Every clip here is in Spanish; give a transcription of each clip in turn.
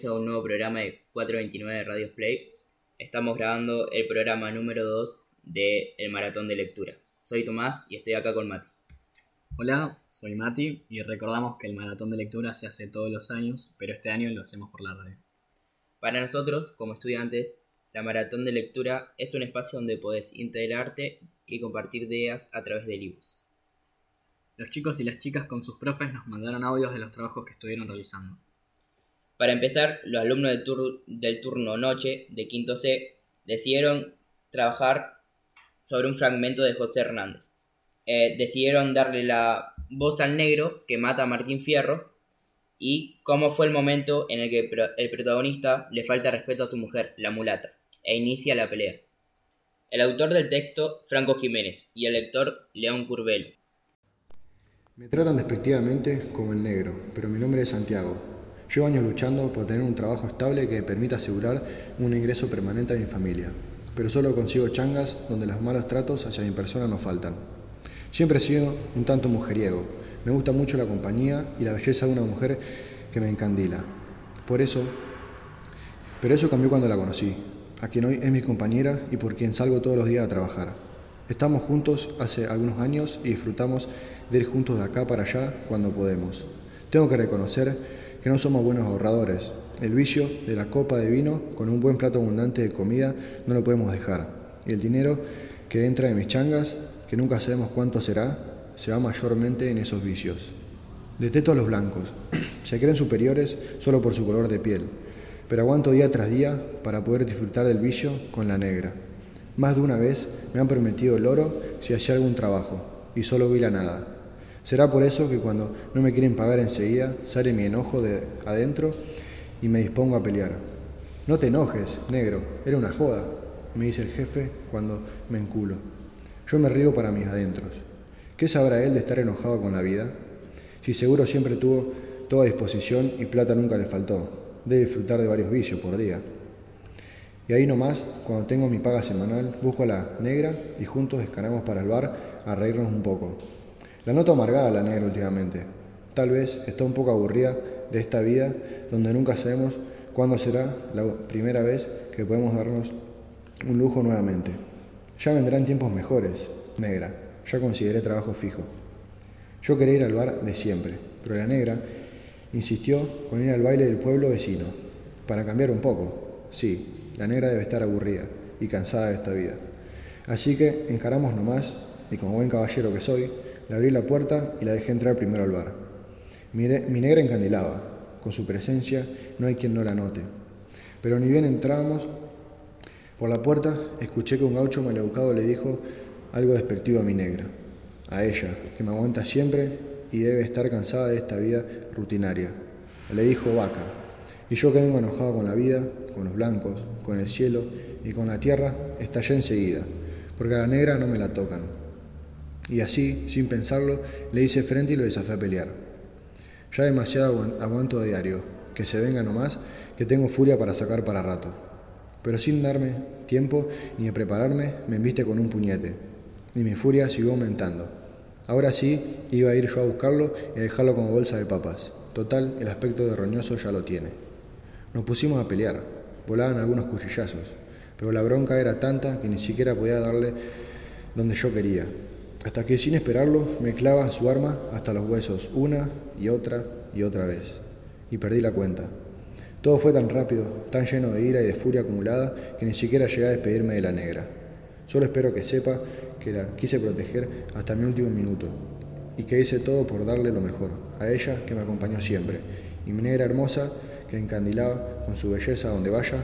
bienvenidos a un nuevo programa de 429 Radio Play. Estamos grabando el programa número 2 de El Maratón de Lectura. Soy Tomás y estoy acá con Mati. Hola, soy Mati y recordamos que el maratón de lectura se hace todos los años, pero este año lo hacemos por la radio. Para nosotros, como estudiantes, la Maratón de Lectura es un espacio donde podés integrarte y compartir ideas a través de libros. Los chicos y las chicas con sus profes nos mandaron audios de los trabajos que estuvieron realizando. Para empezar, los alumnos del, tur- del turno noche de quinto C decidieron trabajar sobre un fragmento de José Hernández. Eh, decidieron darle la voz al negro que mata a Martín Fierro y cómo fue el momento en el que el protagonista le falta respeto a su mujer, la mulata, e inicia la pelea. El autor del texto, Franco Jiménez, y el lector, León Curvelo. Me tratan despectivamente como el negro, pero mi nombre es Santiago. Llevo años luchando por tener un trabajo estable que me permita asegurar un ingreso permanente a mi familia, pero solo consigo changas donde los malos tratos hacia mi persona no faltan. Siempre he sido un tanto mujeriego. Me gusta mucho la compañía y la belleza de una mujer que me encandila. Por eso, pero eso cambió cuando la conocí, a quien hoy es mi compañera y por quien salgo todos los días a trabajar. Estamos juntos hace algunos años y disfrutamos de ir juntos de acá para allá cuando podemos. Tengo que reconocer que no somos buenos ahorradores. El vicio de la copa de vino con un buen plato abundante de comida no lo podemos dejar. Y el dinero que entra de mis changas, que nunca sabemos cuánto será, se va mayormente en esos vicios. Detesto a los blancos. Se creen superiores solo por su color de piel, pero aguanto día tras día para poder disfrutar del vicio con la negra. Más de una vez me han prometido el oro si hacía algún trabajo, y solo vi la nada. Será por eso que cuando no me quieren pagar enseguida, sale mi enojo de adentro y me dispongo a pelear. No te enojes, negro, era una joda, me dice el jefe cuando me enculo. Yo me río para mis adentros. ¿Qué sabrá él de estar enojado con la vida? Si seguro siempre tuvo toda disposición y plata nunca le faltó. Debe disfrutar de varios vicios por día. Y ahí nomás, cuando tengo mi paga semanal, busco a la negra y juntos descaramos para el bar a reírnos un poco. La noto amargada la negra últimamente. Tal vez está un poco aburrida de esta vida donde nunca sabemos cuándo será la primera vez que podemos darnos un lujo nuevamente. Ya vendrán tiempos mejores, negra. Ya consideré trabajo fijo. Yo quería ir al bar de siempre, pero la negra insistió con ir al baile del pueblo vecino, para cambiar un poco. Sí, la negra debe estar aburrida y cansada de esta vida. Así que encaramos nomás, y como buen caballero que soy, le abrí la puerta y la dejé entrar primero al bar. Mi, mi negra encandilaba, con su presencia no hay quien no la note. Pero ni bien entramos por la puerta, escuché que un gaucho maleducado le dijo algo despectivo a mi negra, a ella, que me aguanta siempre y debe estar cansada de esta vida rutinaria. Le dijo vaca, y yo que vengo enojado con la vida, con los blancos, con el cielo y con la tierra, estallé enseguida, porque a la negra no me la tocan. Y así, sin pensarlo, le hice frente y lo desafié a pelear. Ya demasiado aguan- aguanto a diario, que se venga nomás, que tengo furia para sacar para rato. Pero sin darme tiempo ni de prepararme, me embiste con un puñete, y mi furia siguió aumentando. Ahora sí, iba a ir yo a buscarlo y a dejarlo como bolsa de papas. Total, el aspecto de roñoso ya lo tiene. Nos pusimos a pelear, volaban algunos cuchillazos, pero la bronca era tanta que ni siquiera podía darle donde yo quería. Hasta que sin esperarlo me clava su arma hasta los huesos, una y otra y otra vez. Y perdí la cuenta. Todo fue tan rápido, tan lleno de ira y de furia acumulada, que ni siquiera llegué a despedirme de la negra. Solo espero que sepa que la quise proteger hasta mi último minuto, y que hice todo por darle lo mejor, a ella que me acompañó siempre, y mi negra hermosa que encandilaba con su belleza donde vaya,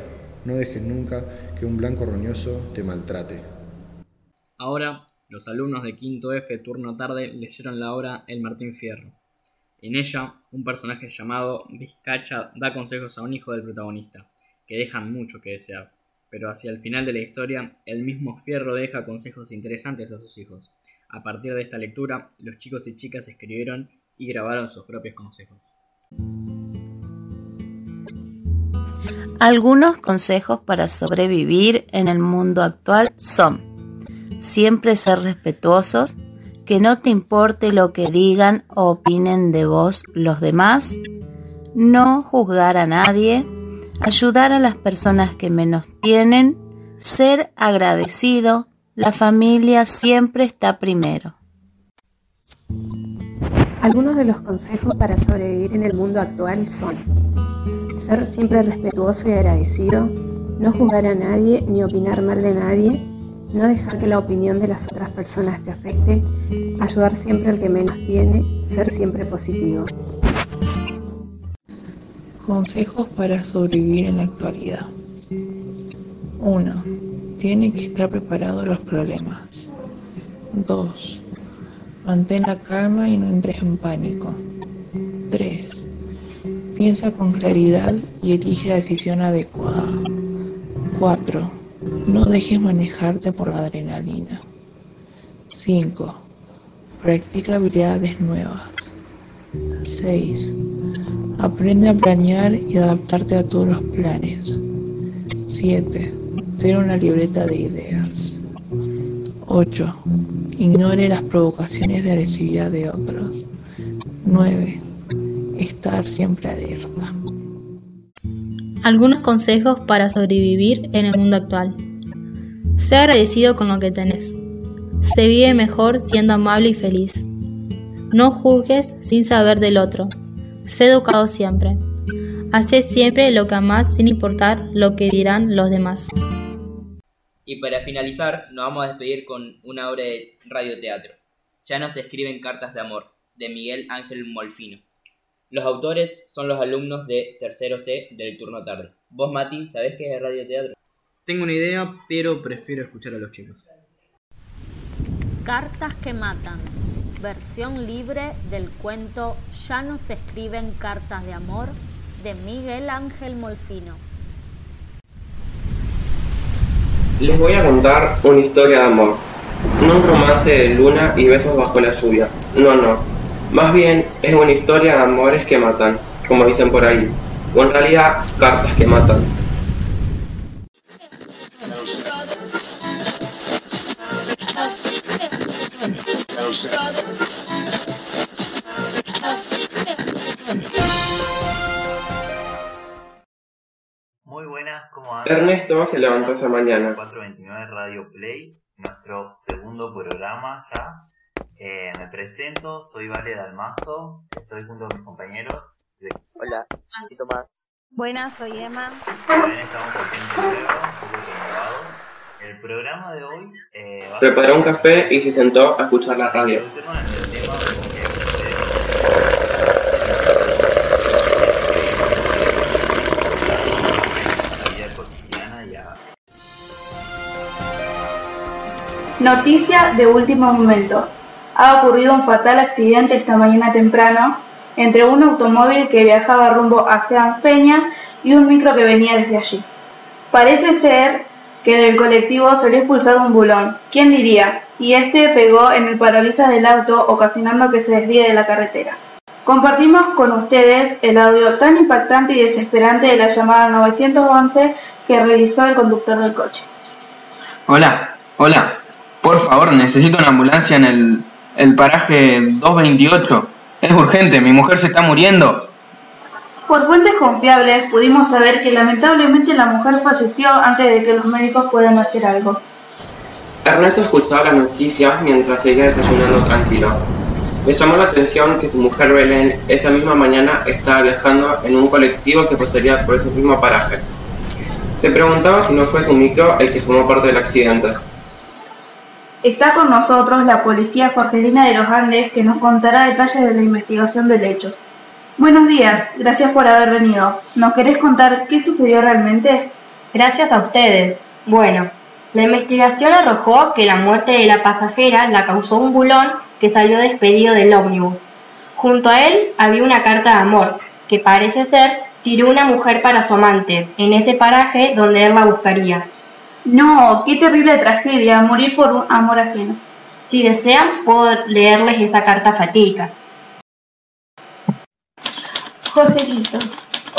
no dejes nunca que un blanco roñoso te maltrate. Ahora, los alumnos de quinto F turno tarde leyeron la obra El Martín Fierro. En ella, un personaje llamado Vizcacha da consejos a un hijo del protagonista, que dejan mucho que desear, pero hacia el final de la historia, el mismo Fierro deja consejos interesantes a sus hijos. A partir de esta lectura, los chicos y chicas escribieron y grabaron sus propios consejos. Algunos consejos para sobrevivir en el mundo actual son siempre ser respetuosos, que no te importe lo que digan o opinen de vos los demás, no juzgar a nadie, ayudar a las personas que menos tienen, ser agradecido, la familia siempre está primero. Algunos de los consejos para sobrevivir en el mundo actual son ser siempre respetuoso y agradecido, no juzgar a nadie ni opinar mal de nadie, no dejar que la opinión de las otras personas te afecte, ayudar siempre al que menos tiene, ser siempre positivo. Consejos para sobrevivir en la actualidad. 1. Tiene que estar preparado a los problemas. 2. Mantén la calma y no entres en pánico. 3. Piensa con claridad y elige la decisión adecuada. 4. No dejes manejarte por la adrenalina. 5. Practica habilidades nuevas. 6. Aprende a planear y adaptarte a todos los planes. 7. Ten una libreta de ideas. 8. Ignore las provocaciones de agresividad de otros. 9. Estar siempre alerta. Algunos consejos para sobrevivir en el mundo actual. Sé agradecido con lo que tenés. Se vive mejor siendo amable y feliz. No juzgues sin saber del otro. Sé educado siempre. Hacé siempre lo que amás sin importar lo que dirán los demás. Y para finalizar, nos vamos a despedir con una obra de radioteatro. Ya nos escriben cartas de amor, de Miguel Ángel Molfino. Los autores son los alumnos de tercero C del turno tarde. Vos, Mati, ¿sabés qué es radioteatro? Tengo una idea, pero prefiero escuchar a los chicos. Cartas que matan. Versión libre del cuento Ya no se escriben cartas de amor de Miguel Ángel Molfino. Les voy a contar una historia de amor. No un romance de luna y besos bajo la lluvia. No, no. Más bien es una historia de amores que matan, como dicen por ahí. O en realidad, cartas que matan. Muy buenas, ¿cómo andan? Ernesto se levantó esa mañana. 429 Radio Play, nuestro segundo programa ya. Eh, me presento, soy Vale Dalmazo, estoy junto a mis compañeros. Hola, y Tomás. Buenas, soy Emma. También estamos con gente nueva, un poco renovados. El programa de hoy eh, va a Preparó un café y se sentó a escuchar la radio. de Noticia de último momento. Ha ocurrido un fatal accidente esta mañana temprano entre un automóvil que viajaba rumbo a Sean Peña y un micro que venía desde allí. Parece ser que del colectivo salió expulsado un bulón, ¿quién diría? Y este pegó en el parabrisas del auto ocasionando que se desvíe de la carretera. Compartimos con ustedes el audio tan impactante y desesperante de la llamada 911 que realizó el conductor del coche. Hola, hola. Por favor, necesito una ambulancia en el, el paraje 228. Es urgente, mi mujer se está muriendo. Por fuentes confiables pudimos saber que lamentablemente la mujer falleció antes de que los médicos puedan hacer algo. Ernesto escuchaba las noticias mientras seguía desayunando tranquilo. Le llamó la atención que su mujer Belén esa misma mañana estaba viajando en un colectivo que pasaría por ese mismo paraje. Se preguntaba si no fue su micro el que formó parte del accidente. Está con nosotros la policía Jorgelina de los Andes que nos contará detalles de la investigación del hecho. Buenos días, gracias por haber venido. ¿Nos querés contar qué sucedió realmente? Gracias a ustedes. Bueno, la investigación arrojó que la muerte de la pasajera la causó un bulón que salió despedido del ómnibus. Junto a él había una carta de amor, que parece ser tiró una mujer para su amante, en ese paraje donde él la buscaría. No, qué terrible tragedia, morir por un amor ajeno. Si desean, puedo leerles esa carta fatídica. Joselito,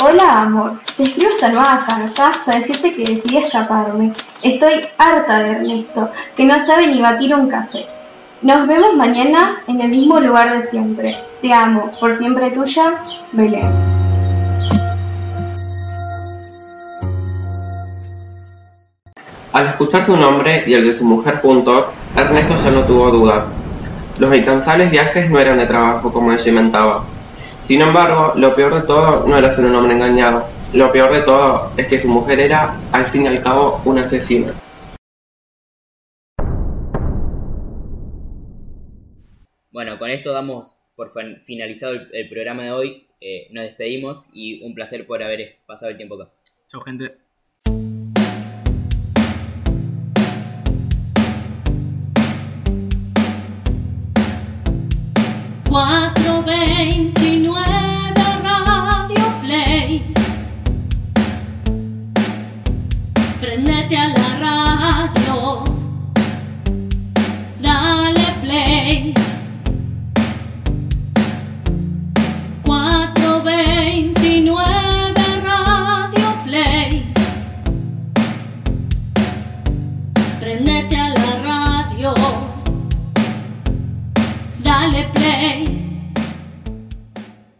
hola amor, te escribo esta nueva carta para decirte que decidí escaparme. Estoy harta de Ernesto, que no sabe ni batir un café. Nos vemos mañana en el mismo lugar de siempre. Te amo, por siempre tuya, Belén. Al escuchar su nombre y el de su mujer juntos, Ernesto ya no tuvo dudas. Los incansables viajes no eran de trabajo como ella inventaba. Sin embargo, lo peor de todo no era ser un hombre engañado. Lo peor de todo es que su mujer era, al fin y al cabo, una asesina. Bueno, con esto damos por fin- finalizado el, el programa de hoy. Eh, nos despedimos y un placer por haber pasado el tiempo acá. Chau, gente.